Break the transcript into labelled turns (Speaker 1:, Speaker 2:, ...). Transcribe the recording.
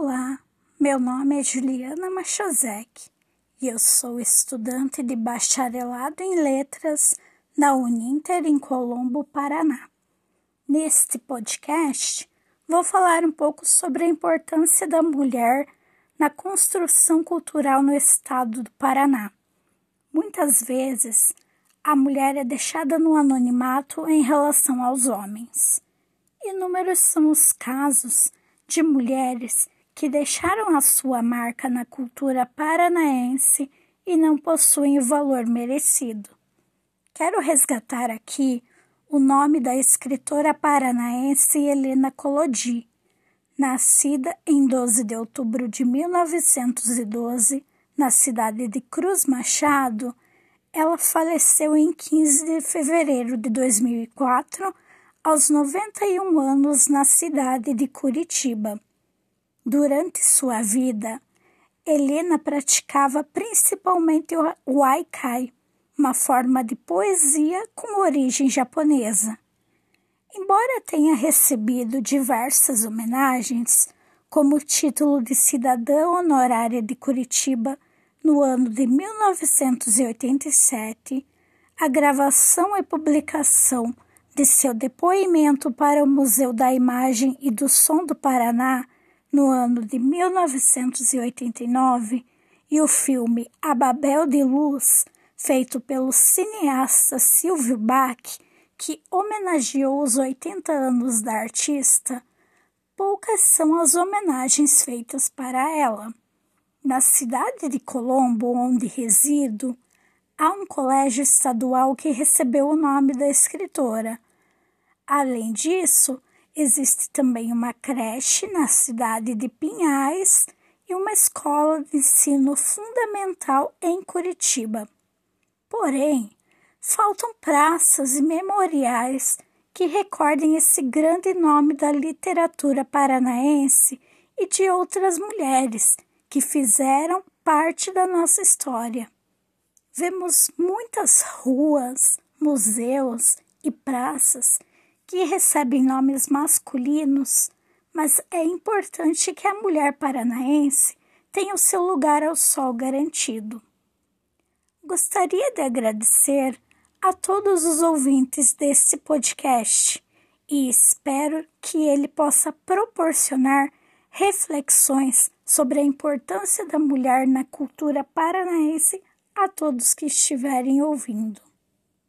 Speaker 1: Olá, meu nome é Juliana Machazek e eu sou estudante de bacharelado em letras na Uninter em Colombo, Paraná. Neste podcast, vou falar um pouco sobre a importância da mulher na construção cultural no estado do Paraná. Muitas vezes, a mulher é deixada no anonimato em relação aos homens. Inúmeros são os casos de mulheres que deixaram a sua marca na cultura paranaense e não possuem o valor merecido. Quero resgatar aqui o nome da escritora paranaense Helena Colodi. Nascida em 12 de outubro de 1912, na cidade de Cruz Machado, ela faleceu em 15 de fevereiro de 2004, aos 91 anos, na cidade de Curitiba. Durante sua vida, Helena praticava principalmente o haikai, uma forma de poesia com origem japonesa. Embora tenha recebido diversas homenagens, como o título de cidadã honorária de Curitiba no ano de 1987, a gravação e publicação de seu depoimento para o Museu da Imagem e do Som do Paraná no ano de 1989 e o filme A Babel de Luz, feito pelo cineasta Silvio Bach, que homenageou os 80 anos da artista, poucas são as homenagens feitas para ela. Na cidade de Colombo, onde resido, há um colégio estadual que recebeu o nome da escritora. Além disso, Existe também uma creche na cidade de Pinhais e uma escola de ensino fundamental em Curitiba. Porém, faltam praças e memoriais que recordem esse grande nome da literatura paranaense e de outras mulheres que fizeram parte da nossa história. Vemos muitas ruas, museus e praças que recebem nomes masculinos, mas é importante que a mulher paranaense tenha o seu lugar ao sol garantido. Gostaria de agradecer a todos os ouvintes desse podcast e espero que ele possa proporcionar reflexões sobre a importância da mulher na cultura paranaense a todos que estiverem ouvindo.